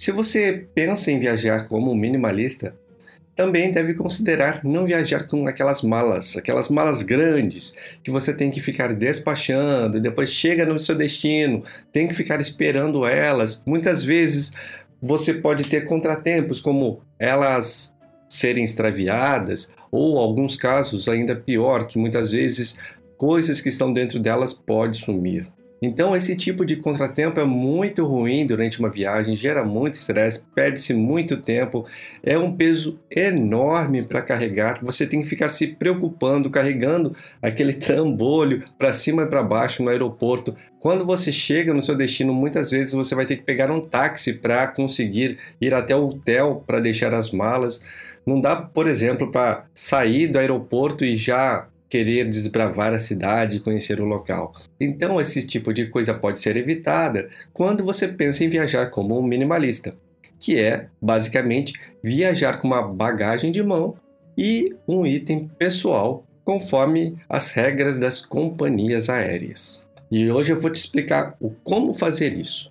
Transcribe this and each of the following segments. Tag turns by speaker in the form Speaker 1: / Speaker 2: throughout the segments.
Speaker 1: Se você pensa em viajar como minimalista, também deve considerar não viajar com aquelas malas, aquelas malas grandes que você tem que ficar despachando e depois chega no seu destino, tem que ficar esperando elas. Muitas vezes você pode ter contratempos como elas serem extraviadas ou alguns casos ainda pior que muitas vezes coisas que estão dentro delas podem sumir. Então, esse tipo de contratempo é muito ruim durante uma viagem, gera muito estresse, perde-se muito tempo, é um peso enorme para carregar. Você tem que ficar se preocupando, carregando aquele trambolho para cima e para baixo no aeroporto. Quando você chega no seu destino, muitas vezes você vai ter que pegar um táxi para conseguir ir até o hotel para deixar as malas. Não dá, por exemplo, para sair do aeroporto e já querer desbravar a cidade e conhecer o local. Então, esse tipo de coisa pode ser evitada quando você pensa em viajar como um minimalista, que é basicamente viajar com uma bagagem de mão e um item pessoal conforme as regras das companhias aéreas. E hoje eu vou te explicar o como fazer isso.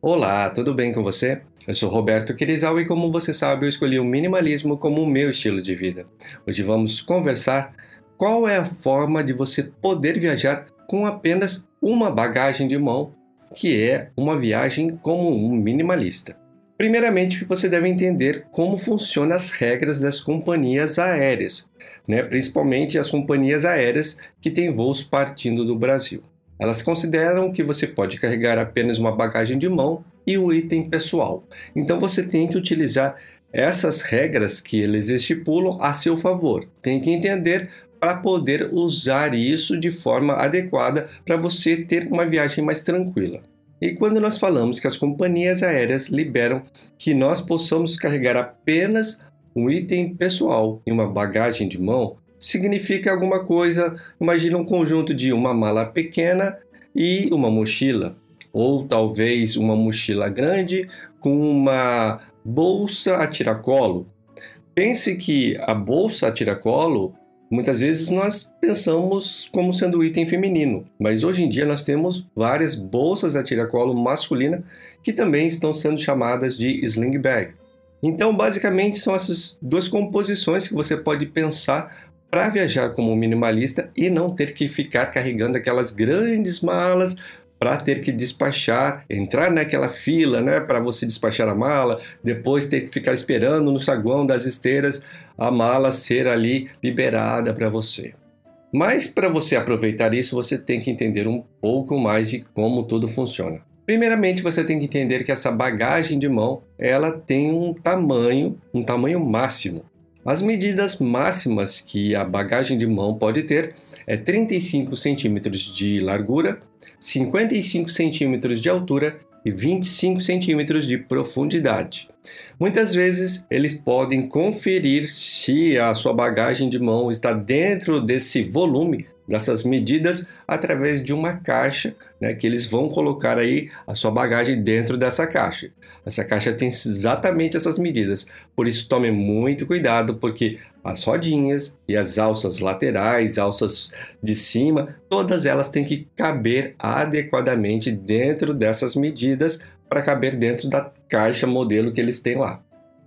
Speaker 1: Olá, tudo bem com você? Eu sou Roberto Quirizal e, como você sabe, eu escolhi o minimalismo como o meu estilo de vida. Hoje vamos conversar qual é a forma de você poder viajar com apenas uma bagagem de mão, que é uma viagem como um minimalista. Primeiramente, você deve entender como funcionam as regras das companhias aéreas, né? principalmente as companhias aéreas que têm voos partindo do Brasil. Elas consideram que você pode carregar apenas uma bagagem de mão e um item pessoal. Então você tem que utilizar essas regras que eles estipulam a seu favor. Tem que entender para poder usar isso de forma adequada para você ter uma viagem mais tranquila. E quando nós falamos que as companhias aéreas liberam que nós possamos carregar apenas um item pessoal e uma bagagem de mão, significa alguma coisa. Imagina um conjunto de uma mala pequena e uma mochila ou talvez uma mochila grande com uma bolsa a tiracolo. Pense que a bolsa a tiracolo, muitas vezes nós pensamos como sendo item feminino, mas hoje em dia nós temos várias bolsas a tiracolo masculina que também estão sendo chamadas de sling bag. Então, basicamente, são essas duas composições que você pode pensar para viajar como minimalista e não ter que ficar carregando aquelas grandes malas para ter que despachar, entrar naquela fila, né, para você despachar a mala, depois ter que ficar esperando no saguão das esteiras a mala ser ali liberada para você. Mas para você aproveitar isso, você tem que entender um pouco mais de como tudo funciona. Primeiramente, você tem que entender que essa bagagem de mão, ela tem um tamanho, um tamanho máximo. As medidas máximas que a bagagem de mão pode ter é 35 centímetros de largura, 55 centímetros de altura e 25 centímetros de profundidade. Muitas vezes eles podem conferir se a sua bagagem de mão está dentro desse volume dessas medidas através de uma caixa, né, que eles vão colocar aí a sua bagagem dentro dessa caixa. Essa caixa tem exatamente essas medidas, por isso tome muito cuidado, porque as rodinhas e as alças laterais, alças de cima, todas elas têm que caber adequadamente dentro dessas medidas para caber dentro da caixa modelo que eles têm lá.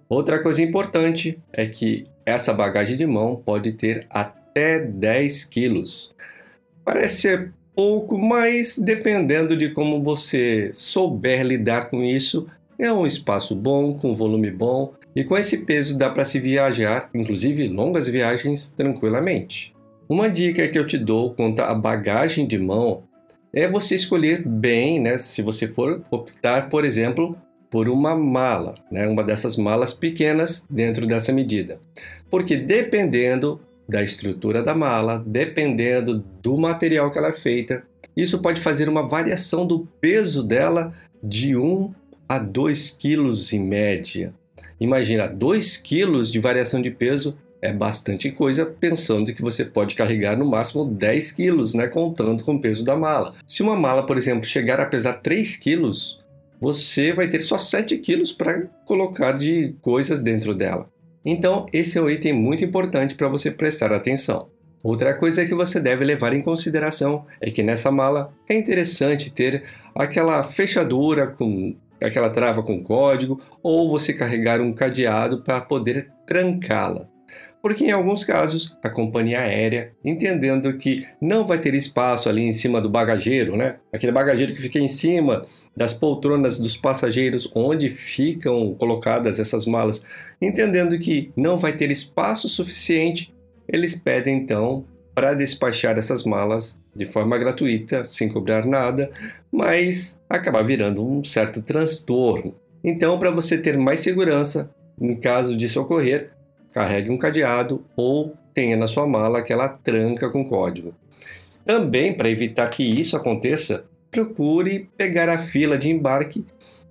Speaker 1: Outra coisa importante é que essa bagagem de mão pode ter até 10 quilos. Parece ser pouco, mas dependendo de como você souber lidar com isso, é um espaço bom, com volume bom e com esse peso dá para se viajar, inclusive longas viagens, tranquilamente. Uma dica que eu te dou quanto à bagagem de mão é você escolher bem, né, se você for optar, por exemplo, por uma mala, né, uma dessas malas pequenas dentro dessa medida. Porque dependendo da estrutura da mala, dependendo do material que ela é feita, isso pode fazer uma variação do peso dela de 1 a 2 quilos em média. Imagina, 2 quilos de variação de peso é bastante coisa, pensando que você pode carregar no máximo 10 quilos, né, contando com o peso da mala. Se uma mala, por exemplo, chegar a pesar 3 quilos, você vai ter só 7 quilos para colocar de coisas dentro dela. Então, esse é um item muito importante para você prestar atenção. Outra coisa que você deve levar em consideração é que nessa mala é interessante ter aquela fechadura com aquela trava com código ou você carregar um cadeado para poder trancá-la porque em alguns casos a companhia aérea, entendendo que não vai ter espaço ali em cima do bagageiro, né? Aquele bagageiro que fica em cima das poltronas dos passageiros onde ficam colocadas essas malas, entendendo que não vai ter espaço suficiente, eles pedem então para despachar essas malas de forma gratuita, sem cobrar nada, mas acaba virando um certo transtorno. Então, para você ter mais segurança, em caso disso ocorrer, carregue um cadeado ou tenha na sua mala aquela tranca com código. Também, para evitar que isso aconteça, procure pegar a fila de embarque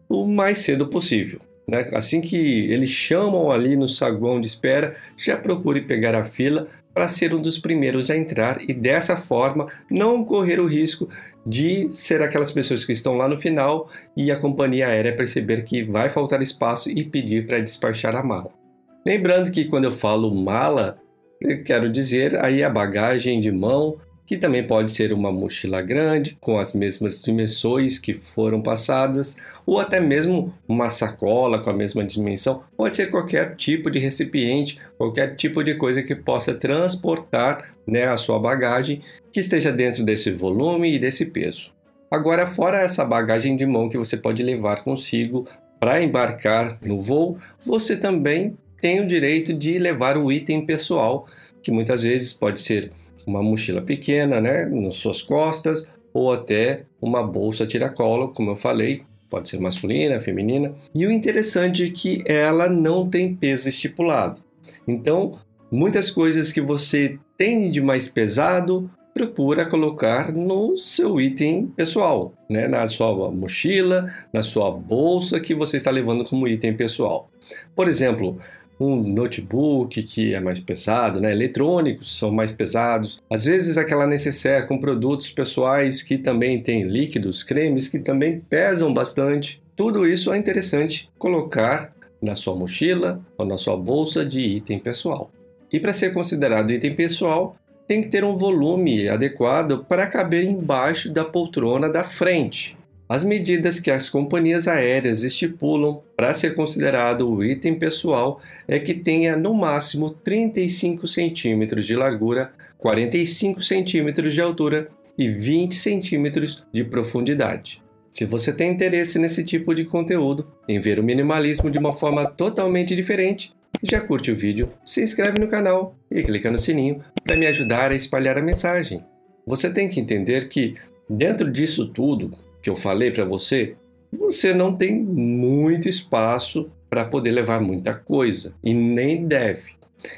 Speaker 1: o mais cedo possível. Né? Assim que eles chamam ali no saguão de espera, já procure pegar a fila para ser um dos primeiros a entrar e dessa forma não correr o risco de ser aquelas pessoas que estão lá no final e a companhia aérea perceber que vai faltar espaço e pedir para despachar a mala. Lembrando que quando eu falo mala, eu quero dizer aí a bagagem de mão, que também pode ser uma mochila grande, com as mesmas dimensões que foram passadas, ou até mesmo uma sacola com a mesma dimensão. Pode ser qualquer tipo de recipiente, qualquer tipo de coisa que possa transportar né, a sua bagagem que esteja dentro desse volume e desse peso. Agora, fora essa bagagem de mão que você pode levar consigo para embarcar no voo, você também tem o direito de levar o item pessoal, que muitas vezes pode ser uma mochila pequena, né, nas suas costas, ou até uma bolsa tiracolo, como eu falei, pode ser masculina, feminina. E o interessante é que ela não tem peso estipulado. Então, muitas coisas que você tem de mais pesado, procura colocar no seu item pessoal, né? na sua mochila, na sua bolsa que você está levando como item pessoal. Por exemplo, um notebook que é mais pesado, né? eletrônicos são mais pesados, às vezes aquela necessaire com produtos pessoais que também tem líquidos, cremes que também pesam bastante. Tudo isso é interessante colocar na sua mochila ou na sua bolsa de item pessoal. E para ser considerado item pessoal, tem que ter um volume adequado para caber embaixo da poltrona da frente. As medidas que as companhias aéreas estipulam para ser considerado o item pessoal é que tenha no máximo 35 centímetros de largura, 45 centímetros de altura e 20 centímetros de profundidade. Se você tem interesse nesse tipo de conteúdo, em ver o minimalismo de uma forma totalmente diferente, já curte o vídeo, se inscreve no canal e clica no sininho para me ajudar a espalhar a mensagem. Você tem que entender que, dentro disso tudo, que eu falei para você, você não tem muito espaço para poder levar muita coisa e nem deve.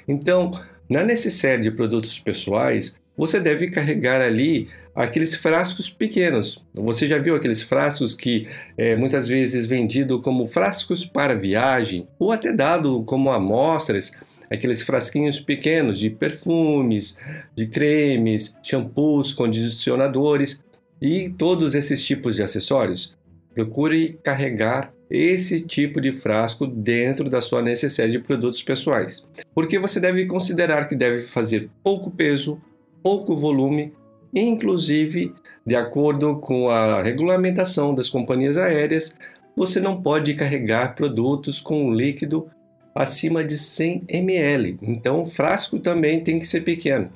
Speaker 1: Então, na necessidade de produtos pessoais, você deve carregar ali aqueles frascos pequenos. Você já viu aqueles frascos que é, muitas vezes vendido como frascos para viagem ou até dado como amostras, aqueles frasquinhos pequenos de perfumes, de cremes, shampoos, condicionadores e todos esses tipos de acessórios, procure carregar esse tipo de frasco dentro da sua necessidade de produtos pessoais, porque você deve considerar que deve fazer pouco peso, pouco volume, inclusive, de acordo com a regulamentação das companhias aéreas, você não pode carregar produtos com líquido acima de 100 ml. Então, o frasco também tem que ser pequeno.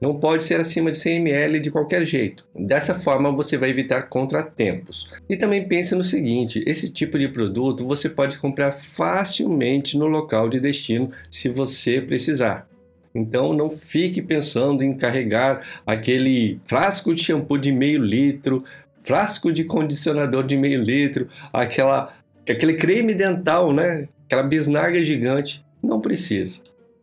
Speaker 1: Não pode ser acima de 100 ml de qualquer jeito. Dessa forma você vai evitar contratempos. E também pense no seguinte: esse tipo de produto você pode comprar facilmente no local de destino se você precisar. Então não fique pensando em carregar aquele frasco de shampoo de meio litro, frasco de condicionador de meio litro, aquela, aquele creme dental, né? Aquela bisnaga gigante. Não precisa.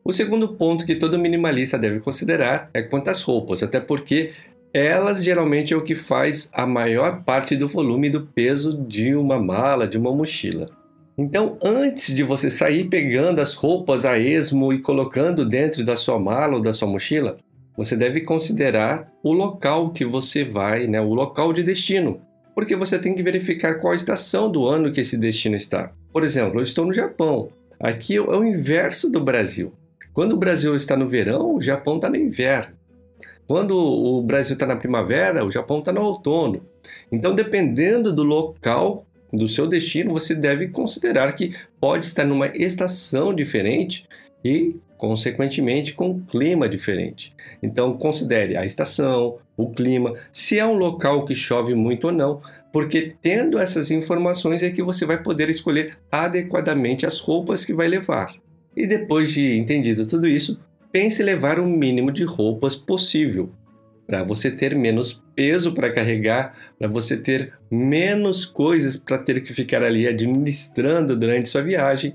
Speaker 1: O segundo ponto que todo minimalista deve considerar é quanto às roupas, até porque elas geralmente é o que faz a maior parte do volume do peso de uma mala, de uma mochila. Então, antes de você sair pegando as roupas a esmo e colocando dentro da sua mala ou da sua mochila, você deve considerar o local que você vai, né, o local de destino, porque você tem que verificar qual estação do ano que esse destino está. Por exemplo, eu estou no Japão. Aqui é o inverso do Brasil. Quando o Brasil está no verão, o Japão está no inverno. Quando o Brasil está na primavera, o Japão está no outono. Então, dependendo do local do seu destino, você deve considerar que pode estar numa estação diferente e, consequentemente, com um clima diferente. Então, considere a estação, o clima, se é um local que chove muito ou não, porque tendo essas informações é que você vai poder escolher adequadamente as roupas que vai levar. E depois de entendido tudo isso, pense em levar o mínimo de roupas possível, para você ter menos peso para carregar, para você ter menos coisas para ter que ficar ali administrando durante sua viagem.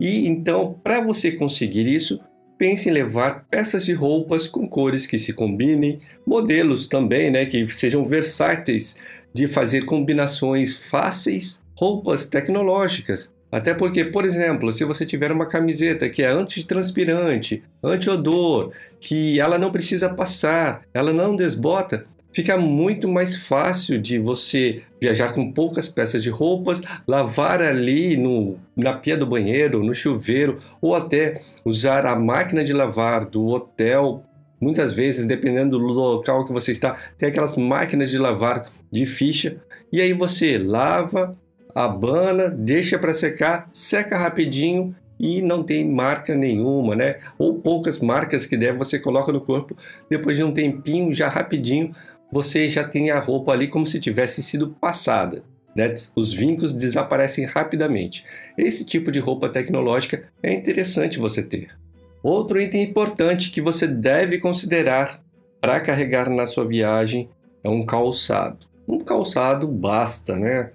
Speaker 1: E então, para você conseguir isso, pense em levar peças de roupas com cores que se combinem, modelos também, né, que sejam versáteis de fazer combinações fáceis, roupas tecnológicas até porque, por exemplo, se você tiver uma camiseta que é antitranspirante, anti-odor, que ela não precisa passar, ela não desbota, fica muito mais fácil de você viajar com poucas peças de roupas, lavar ali no, na pia do banheiro, no chuveiro, ou até usar a máquina de lavar do hotel. Muitas vezes, dependendo do local que você está, tem aquelas máquinas de lavar de ficha, e aí você lava, abana, deixa para secar, seca rapidinho e não tem marca nenhuma, né? Ou poucas marcas que der, você coloca no corpo, depois de um tempinho, já rapidinho, você já tem a roupa ali como se tivesse sido passada. Né? Os vincos desaparecem rapidamente. Esse tipo de roupa tecnológica é interessante você ter. Outro item importante que você deve considerar para carregar na sua viagem é um calçado. Um calçado basta, né?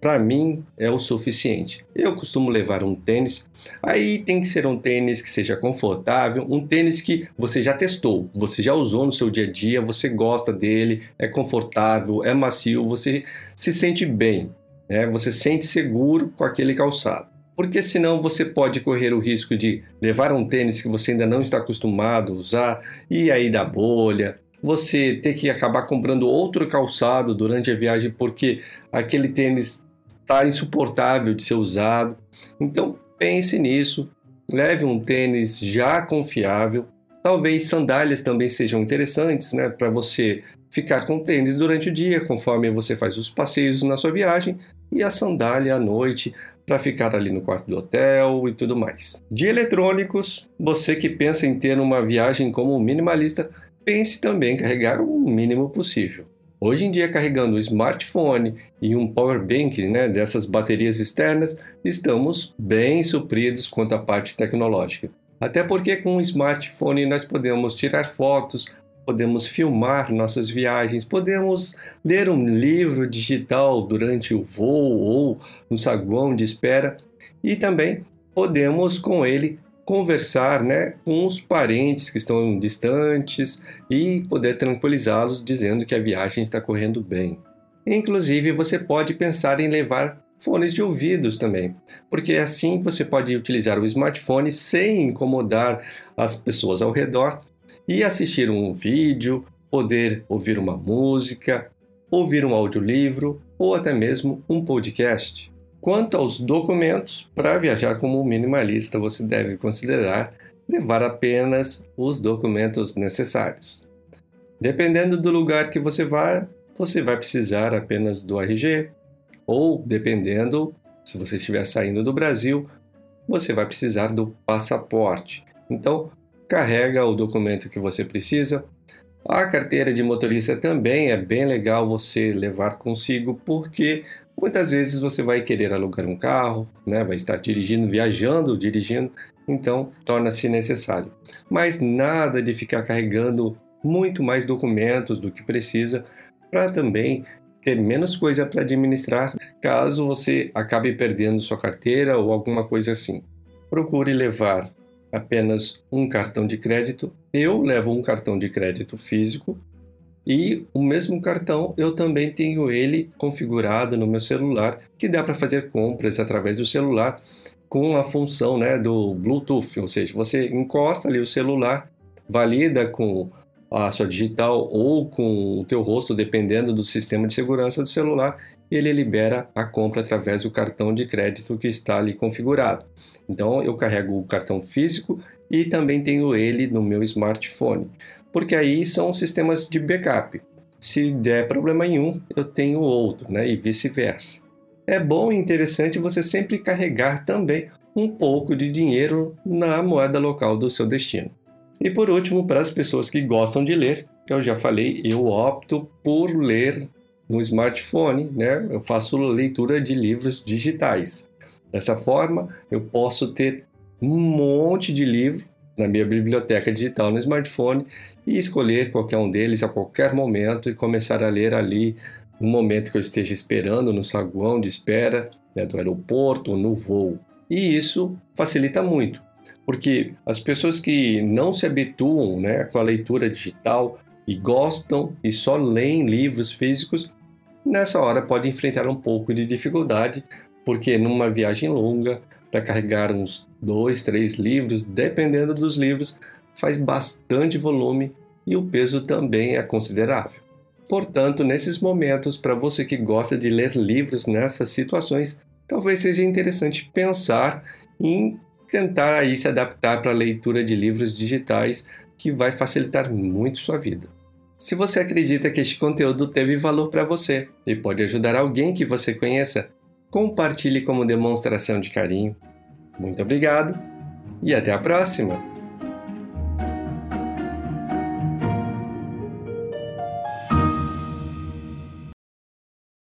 Speaker 1: Para mim é o suficiente. Eu costumo levar um tênis, aí tem que ser um tênis que seja confortável, um tênis que você já testou, você já usou no seu dia a dia, você gosta dele, é confortável, é macio, você se sente bem, né? Você se sente seguro com aquele calçado. Porque senão você pode correr o risco de levar um tênis que você ainda não está acostumado a usar e aí dá bolha, você ter que acabar comprando outro calçado durante a viagem porque aquele tênis está insuportável de ser usado. Então pense nisso, leve um tênis já confiável. Talvez sandálias também sejam interessantes, né, para você ficar com tênis durante o dia, conforme você faz os passeios na sua viagem, e a sandália à noite para ficar ali no quarto do hotel e tudo mais. De eletrônicos, você que pensa em ter uma viagem como minimalista, pense também em carregar o mínimo possível. Hoje em dia, carregando um smartphone e um power bank né, dessas baterias externas, estamos bem supridos quanto à parte tecnológica. Até porque com o smartphone nós podemos tirar fotos, podemos filmar nossas viagens, podemos ler um livro digital durante o voo ou no saguão de espera e também podemos com ele conversar né, com os parentes que estão distantes e poder tranquilizá-los dizendo que a viagem está correndo bem. Inclusive, você pode pensar em levar fones de ouvidos também, porque assim você pode utilizar o smartphone sem incomodar as pessoas ao redor e assistir um vídeo, poder ouvir uma música, ouvir um audiolivro ou até mesmo um podcast. Quanto aos documentos, para viajar como minimalista, você deve considerar levar apenas os documentos necessários. Dependendo do lugar que você vai, você vai precisar apenas do RG, ou dependendo, se você estiver saindo do Brasil, você vai precisar do passaporte. Então, carrega o documento que você precisa. A carteira de motorista também é bem legal você levar consigo, porque Muitas vezes você vai querer alugar um carro, né? vai estar dirigindo, viajando, dirigindo, então torna-se necessário. Mas nada de ficar carregando muito mais documentos do que precisa para também ter menos coisa para administrar caso você acabe perdendo sua carteira ou alguma coisa assim. Procure levar apenas um cartão de crédito. Eu levo um cartão de crédito físico e o mesmo cartão eu também tenho ele configurado no meu celular, que dá para fazer compras através do celular com a função né, do Bluetooth, ou seja, você encosta ali o celular, valida com a sua digital ou com o teu rosto, dependendo do sistema de segurança do celular, e ele libera a compra através do cartão de crédito que está ali configurado. Então eu carrego o cartão físico e também tenho ele no meu smartphone. Porque aí são sistemas de backup. Se der problema em um, eu tenho outro, né? E vice-versa. É bom e interessante você sempre carregar também um pouco de dinheiro na moeda local do seu destino. E por último, para as pessoas que gostam de ler, eu já falei, eu opto por ler no smartphone, né? Eu faço leitura de livros digitais. Dessa forma, eu posso ter um monte de livro na minha biblioteca digital no smartphone e escolher qualquer um deles a qualquer momento e começar a ler ali no momento que eu esteja esperando no saguão de espera né, do aeroporto ou no voo. E isso facilita muito, porque as pessoas que não se habituam né, com a leitura digital e gostam e só leem livros físicos, nessa hora pode enfrentar um pouco de dificuldade, porque numa viagem longa, para carregar uns dois, três livros, dependendo dos livros, faz bastante volume e o peso também é considerável. Portanto, nesses momentos, para você que gosta de ler livros nessas situações, talvez seja interessante pensar em tentar aí se adaptar para a leitura de livros digitais, que vai facilitar muito sua vida. Se você acredita que este conteúdo teve valor para você e pode ajudar alguém que você conheça, compartilhe como demonstração de carinho. Muito obrigado e até a próxima!